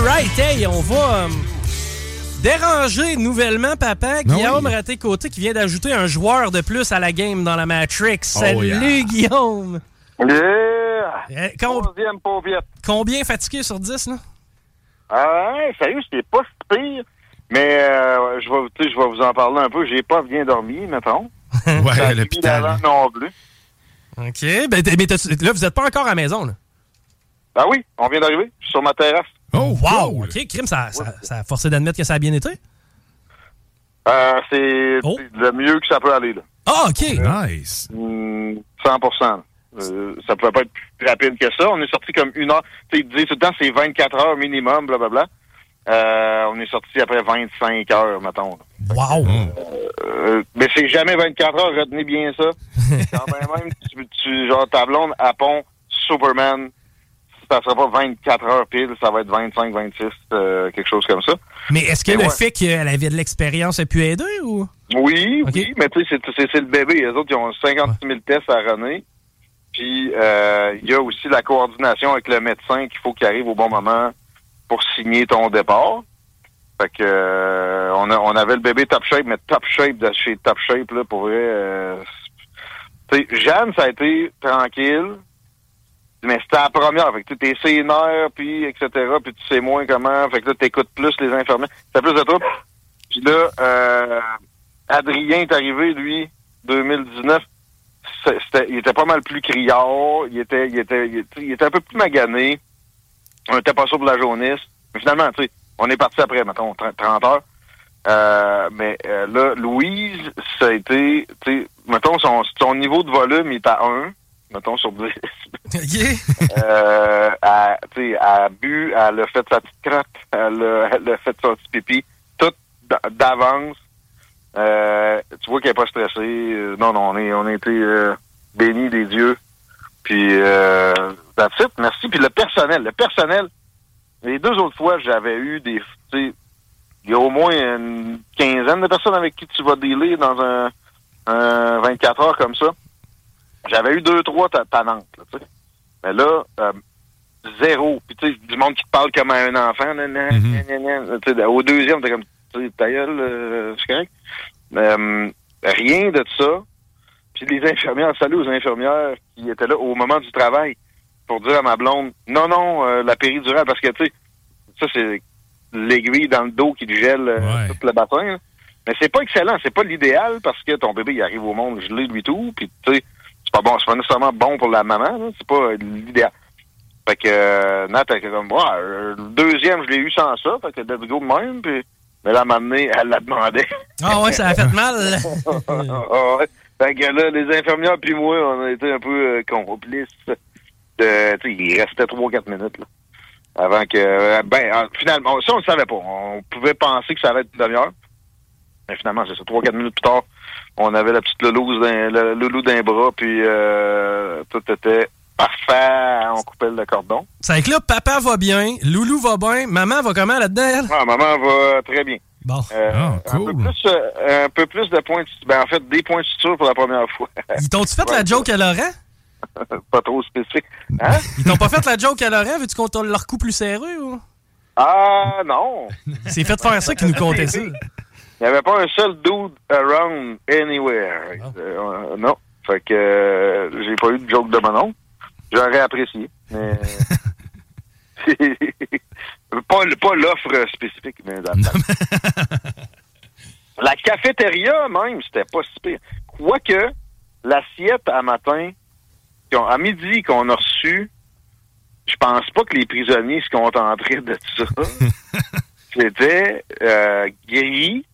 All right, hey, on va euh, déranger nouvellement papa Guillaume Raté-Côté qui vient d'ajouter un joueur de plus à la game dans la Matrix. Salut yeah. Guillaume! Yeah! Eh, com- pauviette. combien fatigué sur 10 là? Ah, ouais, sérieux, c'était pas si pire. Mais euh, je vais, tu sais, je vais vous en parler un peu. J'ai pas bien dormi, mettons. Ouais, à l'hôpital. non plus. OK. Ben, t'es- mais t'as- là, vous êtes pas encore à la maison là? Ah oui, on vient d'arriver. Je suis sur ma terrasse. Oh, Wow! cool. OK, crime, ça, ça, ça a forcé d'admettre que ça a bien été? Euh, c'est Oh. le mieux que ça peut aller, là. Ah, OK! Nice. Hmm, 100% euh, Ça pouvait pas être plus rapide que ça. On est sorti comme une heure. Tu sais, tout le temps, c'est 24 heures minimum, blablabla. Euh, on est sorti après 25 heures, mettons. Wow! Euh, mais c'est jamais 24 heures, retenez bien ça. Quand même, même tu, tu, genre, ta blonde à pont Superman, ça sera pas 24 heures pile, ça va être 25, 26, euh, quelque chose comme ça. Mais est-ce que le ouais. fait qu'elle avait de l'expérience a pu aider ou? Oui, oui, mais tu sais, c'est- le bébé. Les autres, ils ont 56 000 tests à René. Puis, euh, il y a aussi la coordination avec le médecin qu'il faut qu'il arrive au bon moment pour signer ton départ. Fait que, euh, on, a, on avait le bébé top shape, mais top shape de chez top shape, là, pour vrai. euh, tu sais, Jeanne, ça a été tranquille. Mais c'était la première. Fait que tu es puis etc. Puis tu sais moins comment. Fait que là, t'écoutes plus les infirmiers. T'as plus de troubles. Puis là, euh, Adrien est arrivé, lui, 2019. C'est- c'était- il était pas mal plus criard. Il était, il était, il était, il était un peu plus magané. On était pas sûr pour la jaunisse. Mais finalement, tu sais, on est parti après, mettons, 30 30 heures. Euh, mais euh, là, Louise, ça a été, tu sais, mettons, son, son niveau de volume il est à 1, mettons, sur 10. OK. euh, elle, tu sais, elle a bu, elle a fait sa petite crotte, elle a, elle a fait son petit pipi, tout d'a- d'avance. Euh, tu vois qu'elle n'est pas stressée. Euh, Non, non, on, est, on a été euh, bénis des dieux. Puis, euh, that's it, merci. Puis le personnel, le personnel, les deux autres fois, j'avais eu des, tu sais, il y a au moins une quinzaine de personnes avec qui tu vas dealer dans un, un 24 heures comme ça. J'avais eu deux, trois ta- tannantes, là, tu sais. Mais là, euh, zéro. Puis tu sais, du monde qui te parle comme à un enfant. nan, nan, Mhm. nan, au deuxième, t'es comme, tu sais, ta gueule, euh, c'est correct. Euh, rien de ça. Puis les infirmières, salut aux infirmières qui étaient là au moment du travail pour dire à ma blonde, non, non, euh, la péridurale, parce que, tu sais, ça, c'est l'aiguille dans le dos qui lui gèle Ouais. tout le bassin. là. Mais c'est pas excellent, c'est pas l'idéal parce que ton bébé, il arrive au monde gelé, lui tout, puis tu sais, c'est pas bon, c'est pas nécessairement bon pour la maman, c'est pas l'idéal. Fait que euh, Nat elle était comme, ouais, euh, le deuxième, je l'ai eu sans ça, fait que let's go même, puis mais là, à donné, elle la demandait. Ah ouais, ça a fait mal. Ah ouais. Fait que là, les infirmières puis moi, on a été un peu euh, complices. De, tu sais, il restait 3-4 minutes, là. Avant que, euh, ben, finalement, ça, on le savait pas. On pouvait penser que ça allait être une demi-heure. Mais finalement, c'est ça. 3-4 minutes plus tard, on avait la petite loulouse d'un, le loulou d'un bras, puis euh, tout était parfait. On coupait le cordon. C'est avec là, papa va bien, Loulou va bien, maman va comment là-dedans, elle? Ah, maman va très bien. Bon. Euh, Ah, un, peu plus, euh, un peu plus de points de ben, en fait, des points de suture pour la première fois. Ils t'ont-tu fait la joke à Laurent? pas trop spécifique. Hein? Ils t'ont pas fait la joke à Laurent? Veux-tu qu'on te leur coup plus serré ou? Ah, non. C'est fait faire ça qui nous comptait ça. Il n'y avait pas un seul dude around anywhere. Euh, non. Fait que euh, j'ai pas eu de joke de mon oncle. J'aurais apprécié. Mais pas, pas l'offre spécifique, mais La cafétéria, même, c'était pas si pire. Quoique, l'assiette à matin, à midi qu'on a reçu, je pense pas que les prisonniers se contenteraient de ça. c'était euh, gris.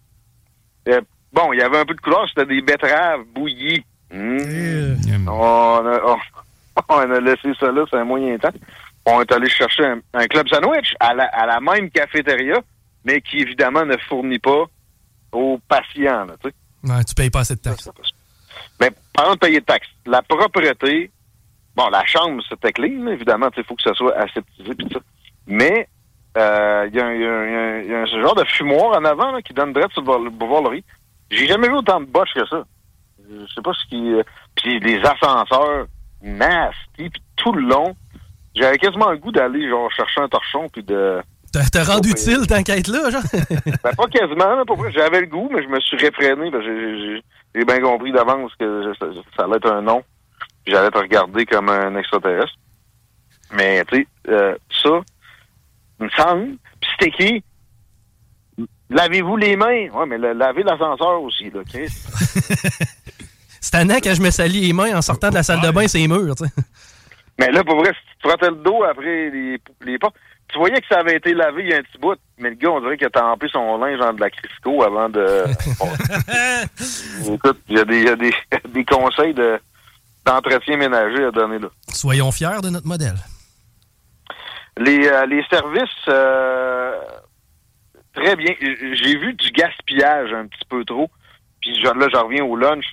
Euh, bon, il y avait un peu de couleur, c'était des betteraves bouillies. Mmh. On, a, on, a, laissé ça là, c'est un moyen temps. On est allé chercher un, club sandwich à la, à la, même cafétéria, mais qui évidemment ne fournit pas aux patients. Là, tu ouais, tu payes pas assez de taxes. Mais par de payer de taxes, la propreté, bon, la chambre, c'était clean, évidemment, il faut que ça soit aseptisé pis ça. Mais il y, a, un, ce genre de fumoir en avant là, qui donne direct sur le boulevard Laurie. J'ai jamais vu autant de boches que ça. Je sais pas ce qui. Euh, puis les ascenseurs nasty, puis tout le long, j'avais quasiment le goût d'aller genre chercher un torchon puis de. T'as rendu utile être là, genre? ben, pas quasiment, là, pour J'avais le goût, mais je me suis réfréné. J'ai bien compris d'avance que ça, allait être un nom. J'allais te regarder comme un extraterrestre. Mais, tu sais, euh, semble. Puis c'était qui? Lavez-vous les mains. Ouais, mais lavez l'ascenseur aussi, là, Chris. c'est un an quand je me salis les mains en sortant de la salle de bain, c'est murs, tu sais. Mais là, pour vrai, si tu frottais le dos après les, les portes, tu voyais que ça avait été lavé il y a un petit bout, mais le gars, on dirait qu'il a tempé son linge dans de la Crisco avant de... Écoute, il y a des, y a des, des conseils de, d'entretien ménager à donner là. Soyons fiers de notre modèle. Les, euh, les services, euh, très bien. J'ai vu du gaspillage un petit peu trop. Puis là, j'en reviens au lunch.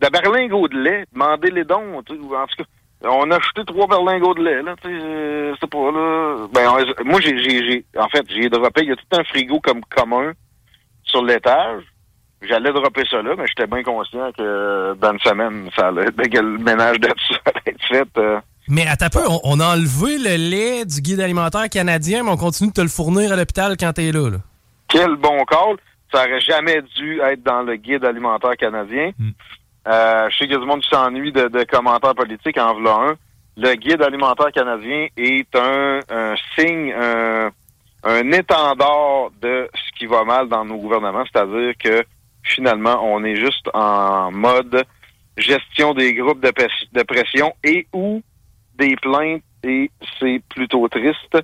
De berlingots de lait, demandez les dons. En tout cas, on a acheté trois berlingots de lait. Là, euh, c'est pas là. Ben, moi, j'ai, j'ai, en fait, j'ai droppé. Il y a tout un frigo comme commun sur l'étage. J'allais dropper ça là, mais j'étais bien conscient que dans une semaine, ça allait, que le ménage de ça allait être fait. Mais à ta peu, on, a enlevé le lait du guide alimentaire canadien, mais on continue de te le fournir à l'hôpital quand t'es là, là. Quel bon call. Ça aurait jamais dû être dans le guide alimentaire canadien. Hmm. Euh, je sais qu'il y a du monde qui s'ennuie de, commentaires politiques en v'là un. Le guide alimentaire canadien est un, signe, un, un étendard de ce qui va mal dans nos gouvernements, c'est-à-dire que finalement, on est juste en mode gestion des groupes de, de pression et où des plaintes et c'est plutôt triste.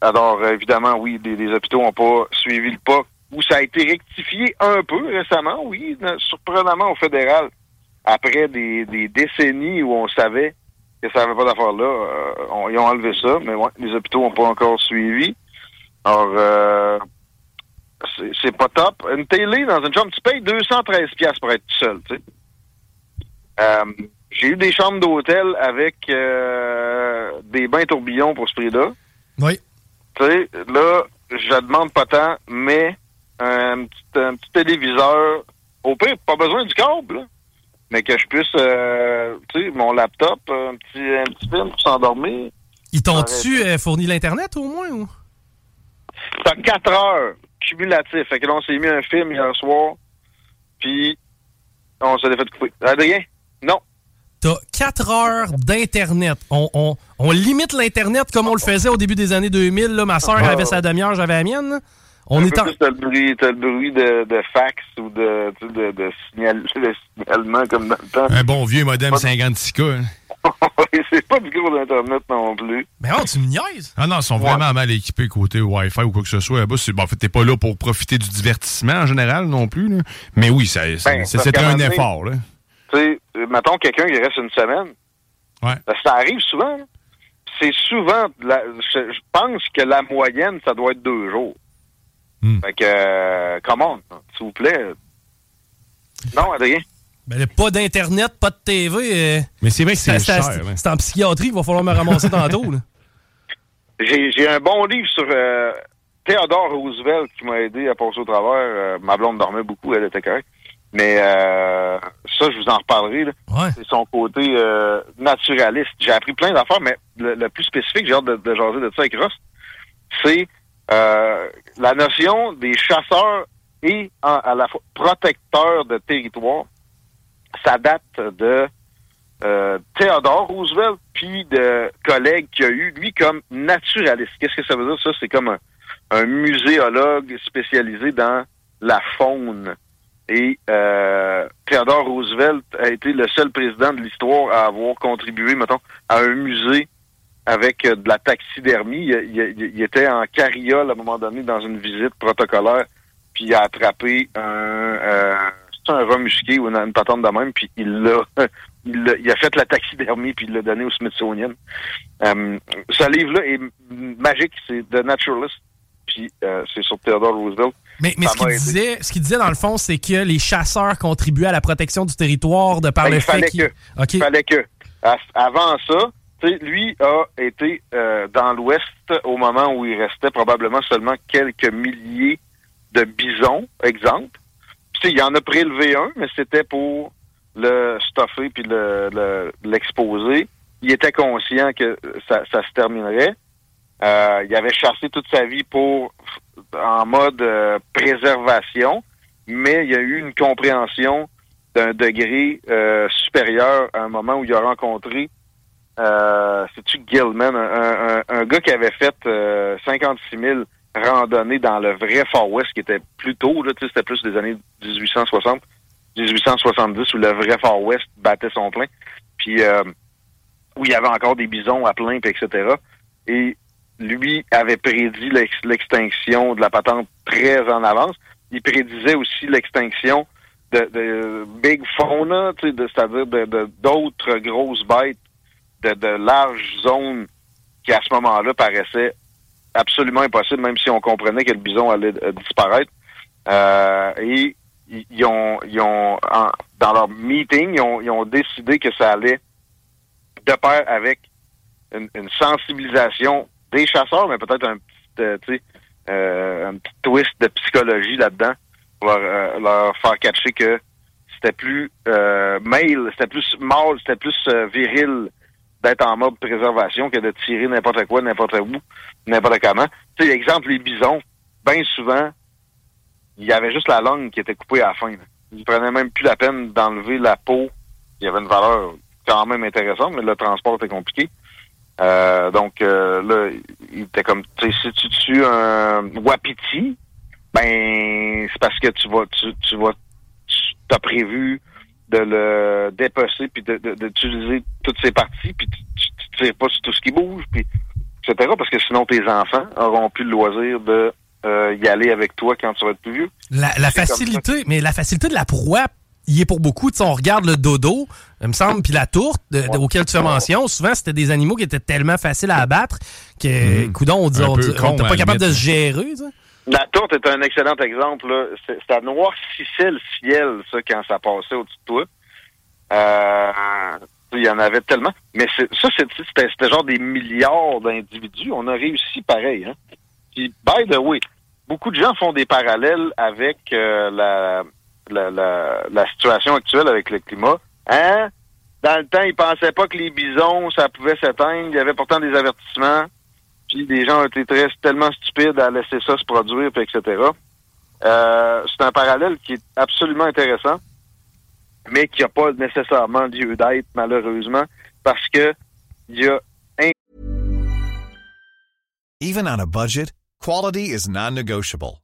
Alors, évidemment, oui, les, hôpitaux n'ont pas suivi le pas, ou ça a été rectifié un peu récemment, oui, surprenamment au fédéral, après des, décennies où on savait que ça n'avait pas d'affaire là, euh, ils ont enlevé ça, mais les hôpitaux n'ont pas encore suivi. Alors, euh, c'est pas top. Une télé dans une chambre, tu payes 213 pièces pour être seul, tu sais. Euh, j'ai eu des chambres d'hôtel avec euh, des bains tourbillons pour ce prix-là. Oui. Tu sais, là, je demande pas tant, mais un petit, téléviseur, au pire, pas besoin du câble, là, mais que je puisse, euh, tu sais, mon laptop, un petit, un petit film pour s'endormir. Ils t'ont-tu euh, fourni l'Internet au moins? ou? T'as 4 heures cumulatif. Fait que là, on s'est mis un film hier soir, puis on s'est fait couper. Adrien? T'as 4 heures d'Internet. On, on, limite l'Internet comme on le faisait au début des années 2000. Là. Ma soeur avait sa demi-heure, j'avais la mienne. On est T'as le bruit, le bruit de, de, fax ou de, de, de, signal, signalement comme dans le temps. Un bon vieux modem 56K. Hein. c'est pas du gros d'Internet non plus. Mais oh, tu me niaises? Ah non, ils sont vraiment mal équipés côté Wi-Fi ou quoi que ce soit. Bah, en fait, t'es pas là pour profiter du divertissement en général non plus. Là. Mais oui, ça, ben, c'était un effort. Là sais, mettons quelqu'un qui reste une semaine. Ouais. ça arrive souvent. C'est souvent, je, pense que la moyenne, ça doit être deux jours. Hmm. Fait que, euh, comment, s'il vous plaît. Non, Adrien? Ben, pas d'Internet, pas de TV. Euh, Mais c'est vrai que c'est cher. C'est en psychiatrie qu'il va falloir me ramasser tantôt. J'ai un bon livre sur euh, Théodore Roosevelt qui m'a aidé à passer au travers. ma blonde dormait beaucoup, elle était correcte. Mais euh, ça, je vous en reparlerai. C'est son côté euh, naturaliste. J'ai appris plein d'affaires, mais le, plus spécifique, j'ai hâte de, de jaser de ça avec Ross, c'est euh, la notion des chasseurs et à la fois protecteurs de territoire. Ça date de euh, Theodore Roosevelt, puis de collègues qu'il a eu, lui, comme naturaliste. Qu'est-ce que ça veut dire, ça? C'est comme un, muséologue spécialisé dans la faune. Et euh, Theodore Roosevelt a été le seul président de l'histoire à avoir contribué, mettons, à un musée avec euh, de la taxidermie. Il, était en carriole à un moment donné dans une visite protocolaire, puis il a attrapé un, euh, un remusqué ou une, patente de même, puis il l'a il, a fait la taxidermie puis il l'a donné au Smithsonian. Euh, ce livre-là est magique, c'est The Naturalist, puis euh, c'est sur Theodore Roosevelt. Mais, mais ce qu'il disait, ce qu'il disait dans le fond, c'est que les chasseurs contribuaient à la protection du territoire de par ben, le fait qu'il Il fallait que. Avant ça, lui a été euh, dans l'Ouest au moment où il restait probablement seulement quelques milliers de bisons, exemple. Puis, il en a prélevé un, mais c'était pour le stuffer puis le, l'exposer. il était conscient que ça, ça se terminerait. Euh, il avait chassé toute sa vie pour en mode euh, préservation, mais il y a eu une compréhension d'un degré euh, supérieur à un moment où il a rencontré c'est-tu Gilman, un, un, gars qui avait fait 56 000 randonnées dans le vrai Far West, qui était plus tôt, là, c'était plus des années 1860. 1870 où le vrai Far West battait son plein, puis où il y avait encore des bisons à plein, etc. Et lui avait prédit l'extinction de la patente très en avance. Il prédisait aussi l'extinction de, big fauna, c'est-à-dire de d'autres grosses bêtes de, de larges zones qui à ce moment-là paraissaient absolument impossibles, même si on comprenait que le bison allait euh, disparaître. Euh, et ils ont, ils ont dans leur meeting, ils ont, ils ont, décidé que ça allait de pair avec une, sensibilisation des chasseurs, mais peut-être un petit, euh, euh, un petit twist de psychologie là-dedans pour leur, euh, faire catcher que c'était plus male, c'était plus mâle, c'était plus viril d'être en mode préservation que de tirer n'importe quoi, n'importe où, n'importe comment. Tu sais, exemple, les bisons, bien souvent, il y avait juste la langue qui était coupée à la fin. Là. Il prenait même plus la peine d'enlever la peau. Il y avait une valeur quand même intéressante, mais le transport était compliqué. Euh, donc euh, là, il était comme si tu tues un wapiti, ben c'est parce que tu vas tu, tu vas tu as prévu de le dépecer puis d'utiliser de, toutes ses parties puis tu, tu, tires pas sur tout ce qui bouge puis etc parce que sinon tes enfants auront plus le loisir de euh, y aller avec toi quand tu vas être plus vieux. La, facilité, mais la facilité de la proie, y est pour beaucoup. on regarde le dodo, il me semble, puis la tourte auquel tu fais mention. Souvent, c'était des animaux qui étaient tellement faciles à abattre que, mmh. coudon, on dit, pas capable de se gérer. La tourte est un excellent exemple. Ça noircissait le ciel, ça, quand ça passait au-dessus de toi. Euh, il y en avait tellement. Mais ça, c'était genre des milliards d'individus. On a réussi pareil. Hein? Puis, by the way, beaucoup de gens font des parallèles avec euh, la, la, la, situation actuelle avec le climat. Hein? Dans le temps, ils pensaient pas que les bisons, ça pouvait s'éteindre. Il y avait pourtant des avertissements. Puis des gens ont été très, tellement stupides à laisser ça se produire, puis etc. Euh, c'est un parallèle qui est absolument intéressant, mais qui n'a pas nécessairement lieu d'être, malheureusement, parce que il y a un... Even on a budget, Quality is non-negotiable.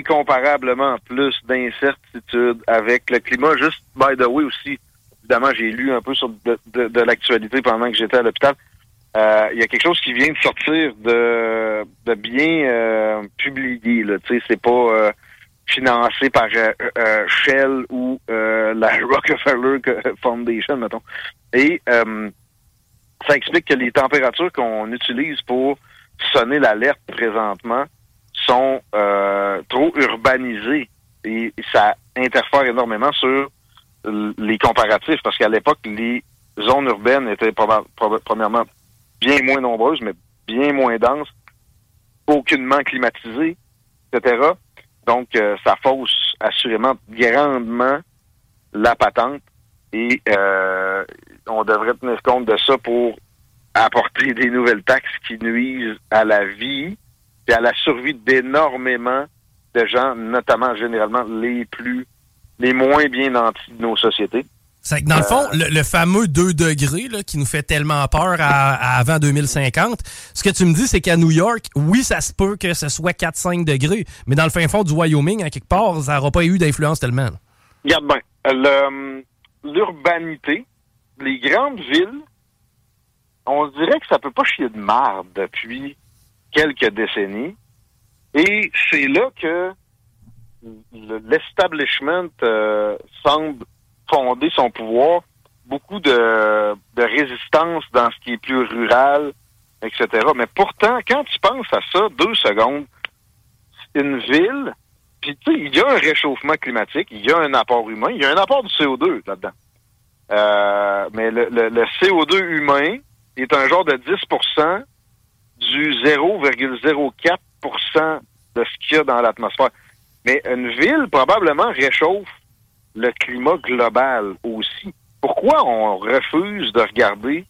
Comparablement plus d'incertitude avec le climat. Juste, by the way, aussi, évidemment, j'ai lu un peu sur de, de, l'actualité pendant que j'étais à l'hôpital. Euh, il y a quelque chose qui vient de sortir de, de bien euh, publié. Là. C'est pas euh, financé par Shell ou la Rockefeller Foundation, mettons. Et ça explique que les températures qu'on utilise pour sonner l'alerte présentement sont trop urbanisées et ça interfère énormément sur les comparatifs parce qu'à l'époque, les zones urbaines étaient premièrement bien moins nombreuses, mais bien moins denses, aucunement climatisées, etc. Donc, euh, ça fausse assurément grandement la patente et euh, on devrait tenir compte de ça pour apporter des nouvelles taxes qui nuisent à la vie et à la survie d'énormément de gens, notamment généralement les plus, les moins bien nantis de nos sociétés. C'est que dans le fond, euh, le, fameux 2 degrés là, qui nous fait tellement peur à, avant 2050, ce que tu me dis, c'est qu'à New York, oui, ça se peut que ce soit 4-5 degrés, mais dans le fin fond du Wyoming, à quelque part, ça n'aura pas eu d'influence tellement. Regarde bien, l'urbanité, les grandes villes, on dirait que ça peut pas chier de marde depuis quelques décennies. Et c'est là que l'establishment euh, semble fonder son pouvoir. Beaucoup de, de résistance dans ce qui est plus rural, etc. Mais pourtant, quand tu penses à ça, deux secondes, une ville, puis tu sais, il y a un réchauffement climatique, il y a un apport humain, il y a un apport du CO2 là-dedans. Euh, mais le, le, le, CO2 humain est un genre de 10 du 0,04% de ce qu'il y a dans l'atmosphère. Mais une ville, probablement, réchauffe le climat global aussi. Pourquoi on refuse de regarder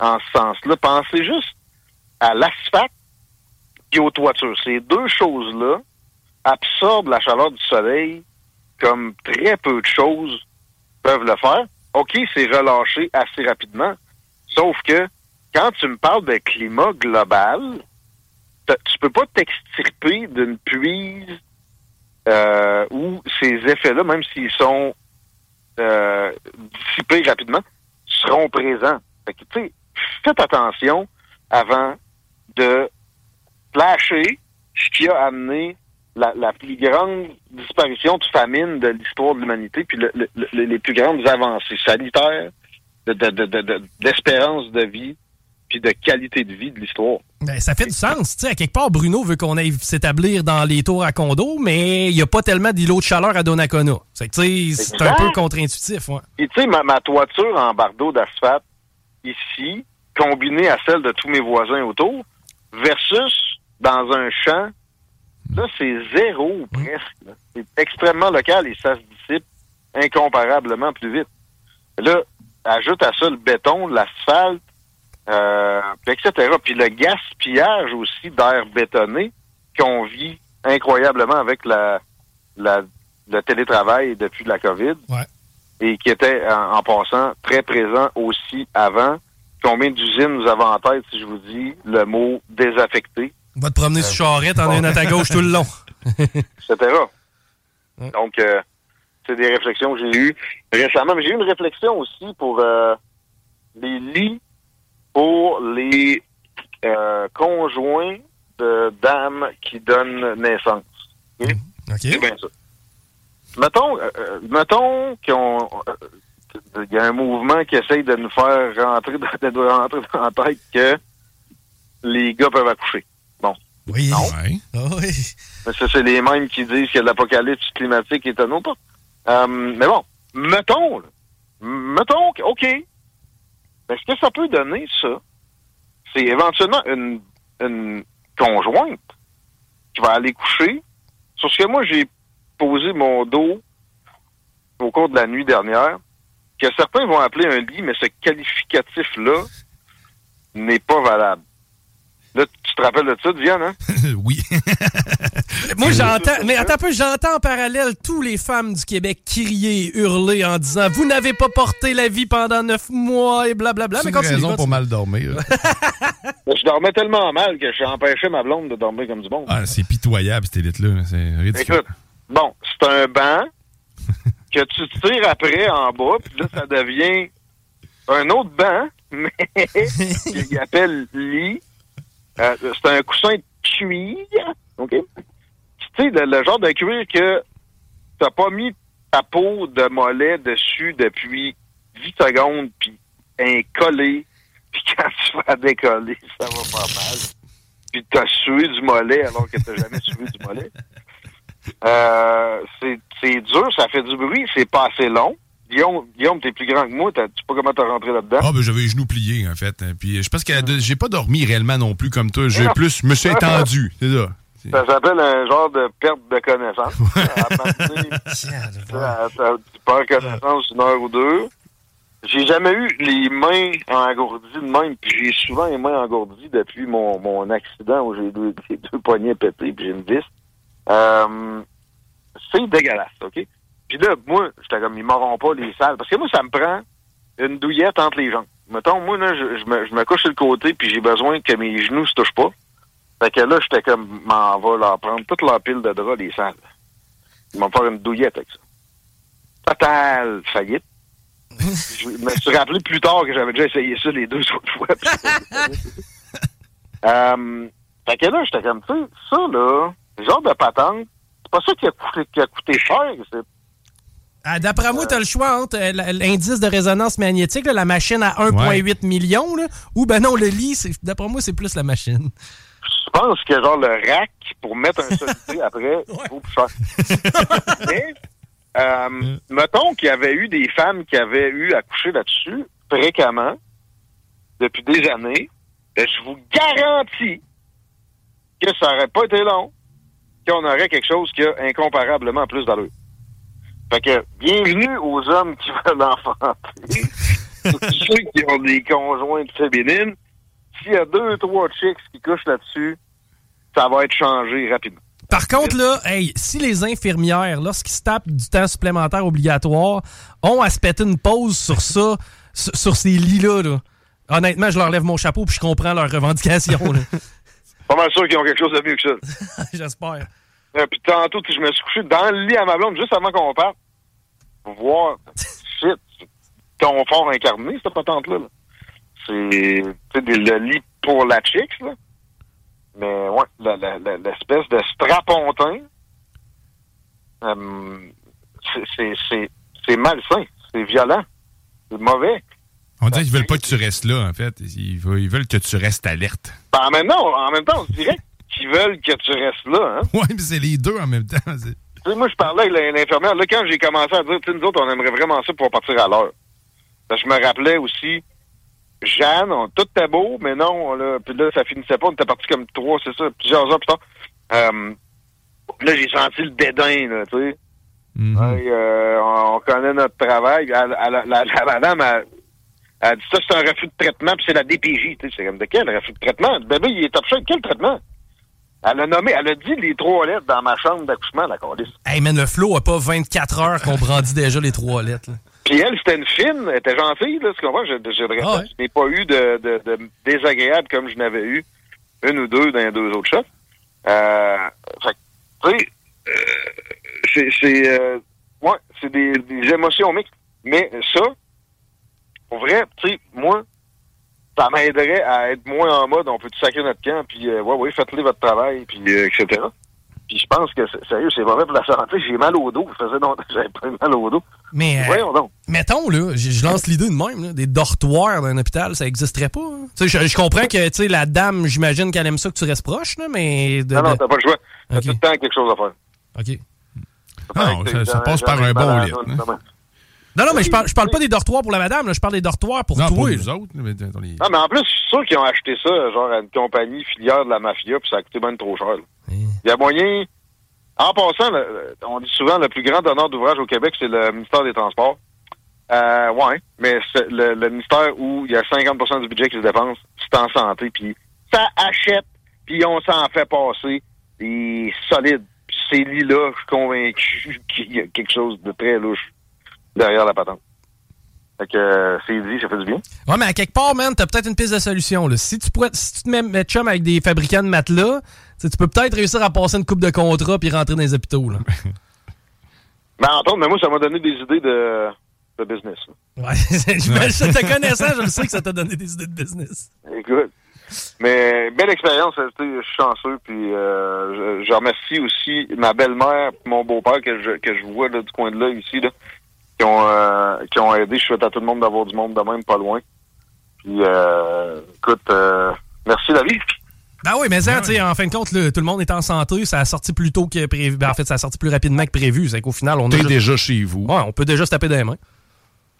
en ce sens-là? Pensez juste à l'asphalte et aux toitures. Ces deux choses-là absorbent la chaleur du soleil comme très peu de choses peuvent le faire. OK, c'est relâché assez rapidement. Sauf que quand tu me parles de climat global, tu peux pas t'extirper d'une puise euh, où ces effets-là, même s'ils sont euh, dissipés rapidement, seront présents. Fait que, faites attention avant de flasher ce qui a amené la, plus grande disparition de famine de l'histoire de l'humanité, puis les plus grandes avancées sanitaires, d'espérance de, de vie, puis de qualité de vie de l'histoire. Ben, ça fait du sens. sais, à quelque part, Bruno veut qu'on aille s'établir dans les tours à condo, mais il n'y a pas tellement d'îlots de chaleur à Donnacona. C'est un peu contre-intuitif. Ouais. Et tu sais, ma, toiture en bardeau d'asphalte ici, combinée à celle de tous mes voisins autour, versus dans un champ, là, c'est zéro presque. C'est extrêmement local et ça se dissipe incomparablement plus vite. Là, ajoute à ça le béton, l'asphalte, euh, etc. Puis le gaspillage aussi d'air bétonné qu'on vit incroyablement avec la, la, le télétravail depuis la COVID et qui était, en, passant, très présent aussi avant. Combien d'usines nous avons en tête si je vous dis le mot désaffecté? On va te promener sur charrette en une à ta gauche tout le long. etc. Donc, euh, c'est des réflexions que j'ai eues récemment. Mais j'ai eu une réflexion aussi pour euh, les lits pour les euh, conjoints de dames qui donnent naissance. Mmh. C'est bien ça. Mettons, euh, euh, mettons qu'on il y a un mouvement qui essaye de nous faire rentrer dans, de rentrer dans la tête que les gars peuvent accoucher. Bon. Oui. Ah oui. Ça, c'est les mêmes qui disent que l'apocalypse climatique est un autre. mais bon, mettons, mettons, OK, est-ce que ça peut donner ça? C'est éventuellement une, une conjointe qui va aller coucher sur ce que moi j'ai posé mon dos au cours de la nuit dernière, que certains vont appeler un lit, mais ce qualificatif-là n'est pas valable. Là, tu te rappelles de ça, Diane, hein? oui. Moi, j'entends, mais attends un peu, j'entends en parallèle tous les femmes du Québec crier, hurler en disant Vous n'avez pas porté la vie pendant neuf mois et blablabla. C'est une raison pour mal dormir. je dormais tellement mal que j'ai empêché ma blonde de dormir comme du bon. Ah, c'est pitoyable, cette élite-là. C'est ridicule. Écoute, bon, c'est un banc que tu tires après en bas, puis là, ça devient un autre banc, mais qu'il appelle lit. Euh, c'est un coussin de cuir, OK? Tu sais, le, le genre de cuir que t'as pas mis ta peau de mollet dessus depuis 10 secondes, puis un collé, puis quand tu vas décoller, ça va pas mal. Puis t'as sué du mollet alors que t'as jamais sué du mollet. Euh, c'est dur, ça fait du bruit, c'est pas assez long. Guillaume, Guillaume t'es plus grand que moi, tu sais pas comment t'as rentré là-dedans. Ah, ben j'avais les genoux pliés, en fait. hein. Puis je pense que j'ai pas dormi réellement non plus comme toi. J'ai plus, me suis étendu, c'est ça. Ça s'appelle un genre de perte de connaissance. À tu perds connaissance une heure ou deux. J'ai jamais eu les mains engourdies de même, puis j'ai souvent les mains engourdies depuis mon, mon accident où j'ai deux, les deux poignets pétés, puis j'ai une vis. Euh, c'est dégueulasse, OK? Puis là, moi, j'étais comme, ils m'auront pas les salles. Parce que moi, ça me prend une douillette entre les jambes. Mettons, moi, là, je, je me, je me couche sur le côté, puis j'ai besoin que mes genoux se touchent pas. Fait que là, j'étais comme, m'en va leur prendre toute leur pile de draps, les salles. Ils vont me faire une douillette avec ça. Totale faillite. je me suis rappelé plus tard que j'avais déjà essayé ça les deux autres fois. euh, fait que là, j'étais comme, tu sais, ça, là, le genre de patente, c'est pas ça qui a coûté, qui a coûté cher. C'est Ah, D'après moi, t'as le choix entre euh, l'indice de résonance magnétique, là, la machine à 1,8 million, là, ou ben non, le lit, c'est- d'après moi, c'est plus la machine. Je pense que genre le rack pour mettre un solité après, il vaut plus cher. Mais, euh, mettons qu'il y avait eu des femmes qui avaient eu à coucher là-dessus fréquemment depuis des années, ben, je vous garantis que ça aurait pas été long, qu'on aurait quelque chose qui a incomparablement plus d'allure. Fait que, bienvenue aux hommes qui veulent enfanter. Tous ceux qui ont des conjointes féminines, s'il y a deux, trois chicks qui couchent là-dessus, ça va être changé rapidement. Par contre, là, hey, si les infirmières, lorsqu'ils se tapent du temps supplémentaire obligatoire, ont à se péter une pause sur ça, sur, sur ces lits-là, là, honnêtement, je leur lève mon chapeau puis je comprends leurs revendications. là. Pas mal sûr qu'ils ont quelque chose de mieux que ça. J'espère. Euh, puis tantôt, je me suis couché dans le lit à ma blonde juste avant qu'on parte. Pour voir, shit, confort incarné, cette patente-là. là. C'est le lit pour la chick, là. Mais ouais, l'espèce de strapontin, euh, c'est- malsain, c'est violent, c'est mauvais. On dirait qu'ils veulent pas que tu restes là, en fait. Ils veulent, que tu restes alerte. Ben, en, même temps, en même temps, on dirait qu'ils veulent que tu restes là. Hein? Ouais, mais c'est les deux en même temps. moi, je parlais avec l'infirmière. Là, quand j'ai commencé à dire, nous autres, on aimerait vraiment ça pour partir à l'heure. Je me rappelais aussi, Jeanne, on, tout était beau, mais non, là, puis là, ça finissait pas. On était parti comme trois, c'est ça, plusieurs heures plus tard. Euh, là, j'ai senti le dédain, là, tu sais. Hey, euh, on, on connaît notre travail. La, la- la madame, elle, elle dit ça, c'est un refus de traitement, puis c'est la DPJ. Tu sais, c'est comme de quel refus de traitement? Le bébé, il est top shape. Quel traitement? Elle a nommé, elle a dit les trois lettres dans ma chambre d'accouchement, la calice. Hey, man, le flow a pas 24 heures qu'on brandit déjà les trois lettres. là. Puis elle, c'était une fine, elle était gentille, là, tu comprends? Je, je, je, Ah ouais. je n'ai pas eu de, de, de désagréable comme je n'avais eu une ou deux dans les deux autres shots. Euh, fait tu sais, euh, c'est, c'est, euh, ouais, c'est des, des émotions mixtes. Mais ça, pour vrai, tu sais, moi, ça m'aiderait à être moins en mode, on peut tout sacrer notre camp, puis euh, ouais, ouais, faites-le votre travail, puis euh, etc. Puis je pense que, c'est- sérieux, c'est mauvais pour la santé. J'ai mal au dos. Ça faisait longtemps que j'avais pas eu mal au dos. Mais, euh, Voyons donc. mettons, là, je je lance l'idée de même, là, des dortoirs dans un hôpital, ça existerait pas. hein? Tu sais, je, je comprends que, tu sais, la dame, j'imagine qu'elle aime ça que tu restes proche, là, mais... de- Non, non, t'as pas le choix. T'as Ok. tout le temps quelque chose à faire. OK. Non, ça, ça passe par un bon lit. Non, non, mais je parle, je parle pas des dortoirs pour la madame, là, je parle des dortoirs pour Non, toi. nous autres. mais dans les- Non, mais en plus, je suis sûr qu'ils ont acheté ça, genre, à une compagnie filière de la mafia, puis ça a coûté bien trop cher. Il y a moyen... En passant, le- on dit souvent le plus grand donneur d'ouvrage au Québec, c'est le ministère des Transports. Euh, ouais, mais c'est le, le ministère où il y a 50% du budget qui se dépense, c'est en santé, puis ça achète, puis on s'en fait passer des solides. Puis Ces lits-là, je suis convaincu qu'il y a quelque chose de très louche derrière la patente. Fait que euh, c'est dit, ça fait du bien. Ouais, mais à quelque part, man, t'as peut-être une piste de solution. Là. Si, tu pourrais, si tu te mets, mets chum avec des fabricants de matelas, tu peux peut-être réussir à passer une coupe de contrat puis rentrer dans les hôpitaux. Là. Ben, Antoine, mais moi, ça m'a donné des idées de, de business. Ouais, je te connaissant, je sais que ça t'a donné des idées de business. Écoute. Mais belle expérience, je suis chanceux, puis euh, je, remercie aussi ma belle-mère mon beau-père que je, que je vois là, du coin de là, ici, là, qui ont euh, qui ont aidé. Je souhaite à tout le monde d'avoir du monde de même, pas loin. Puis euh, écoute, euh, merci vie. Ben oui, mais ça, en fin de compte, tout le monde est en santé. Ça a sorti plus tôt que prévu. Ben, en fait, ça a sorti plus rapidement que prévu. C'est qu'au final, on est déjà chez vous. Ouais, on peut déjà se taper des mains.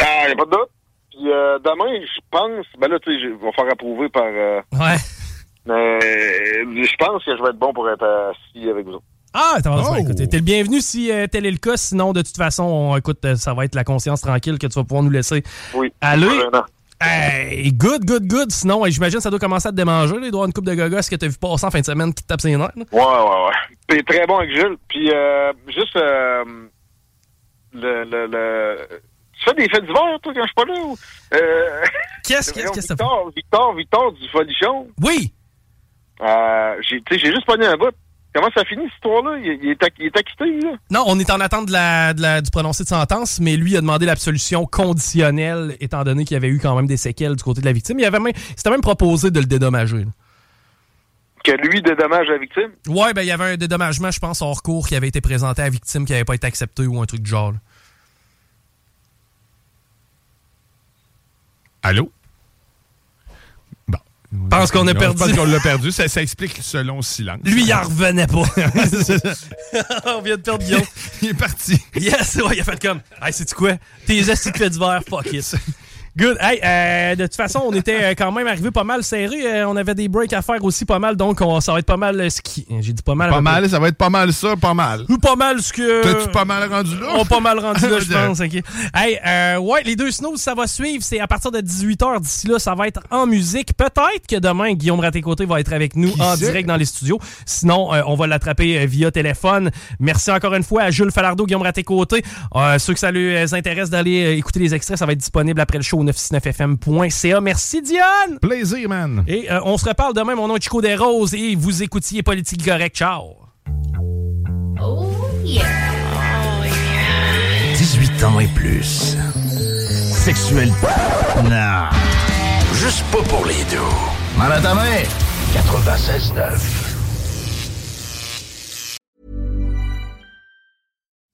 Ah, y a pas de doute. Puis euh, demain, je pense, ben là, tu sais, je vais faire approuver par. Euh, ouais. Mais je pense que je vais être bon pour être assis avec vous Ah, t'as oh. écoutez, t'es le bienvenu si euh, tel est le cas. Sinon, de toute façon, on, écoute, ça va être la conscience tranquille que tu vas pouvoir nous laisser oui, aller. Hey, good, good, good. Sinon, j'imagine que ça doit commencer à te démanger. Y avoir une coupe de gogos que t'as vu passer en fin de semaine qui te tape ses nerfs. Ouais, ouais, ouais. T'es très bon avec Jules. Puis, euh, juste, euh, le, le, le... Tu fais des fêtes d'hiver, toi, quand je suis pas là? Ou... Euh... Qu'est-ce que ça Victor, Victor, Victor du Folichon. Oui! Euh, j'ai juste pogné un bout. Comment ça finit, cette histoire-là? Il, est, acquitté, là? Non, on est en attente de la, du prononcé de sentence, mais lui a demandé l'absolution conditionnelle, étant donné qu'il y avait eu quand même des séquelles du côté de la victime. Il avait même, c'était même proposé de le dédommager. Que lui dédommage la victime? Ouais, ben il y avait un dédommagement, je pense, hors cours qui avait été présenté à la victime qui n'avait pas été accepté ou un truc du genre. Allô? Pense qu'on a perdu. Parce qu'on l'a perdu. Ça, ça, explique selon le silence. Lui, il en revenait pas. On vient de perdre Guillaume. il est parti. Yes, ouais, il a fait comme. Hey, c'est-tu quoi? Tes astuces de fait d'hiver, fuck it. Good. Hey, euh, de toute façon, on était euh, quand même arrivé pas mal serré. Euh, on avait des breaks à faire aussi pas mal, donc on, ça va être pas mal ski. J'ai dit pas mal. Pas mal, ça va être pas mal ça, pas mal. Ou pas mal ce que. T'as-tu pas mal rendu là? On pas mal rendu là, je pense. Okay. Hey, euh, ouais, les deux snows, ça va suivre. C'est à partir de 18h d'ici là, ça va être en musique. Peut-être que demain, Guillaume Raté-Côté va être avec nous en direct dans les studios. Sinon, on va l'attraper via téléphone. Merci encore une fois à Jules Falardeau, Guillaume Raté-Côté. ceux que ça les intéresse d'aller écouter les extraits, ça va être disponible après le show 969fm Merci, Diane. Plaisir, man. Et euh, on se reparle demain. Mon nom est Chico Desroses et vous écoutiez Politique Correct. Ciao. Oh yeah. Oh yeah. 18 ans et plus. Sexuel. Non. Juste pas pour les deux. Mal à ta main. 96.9.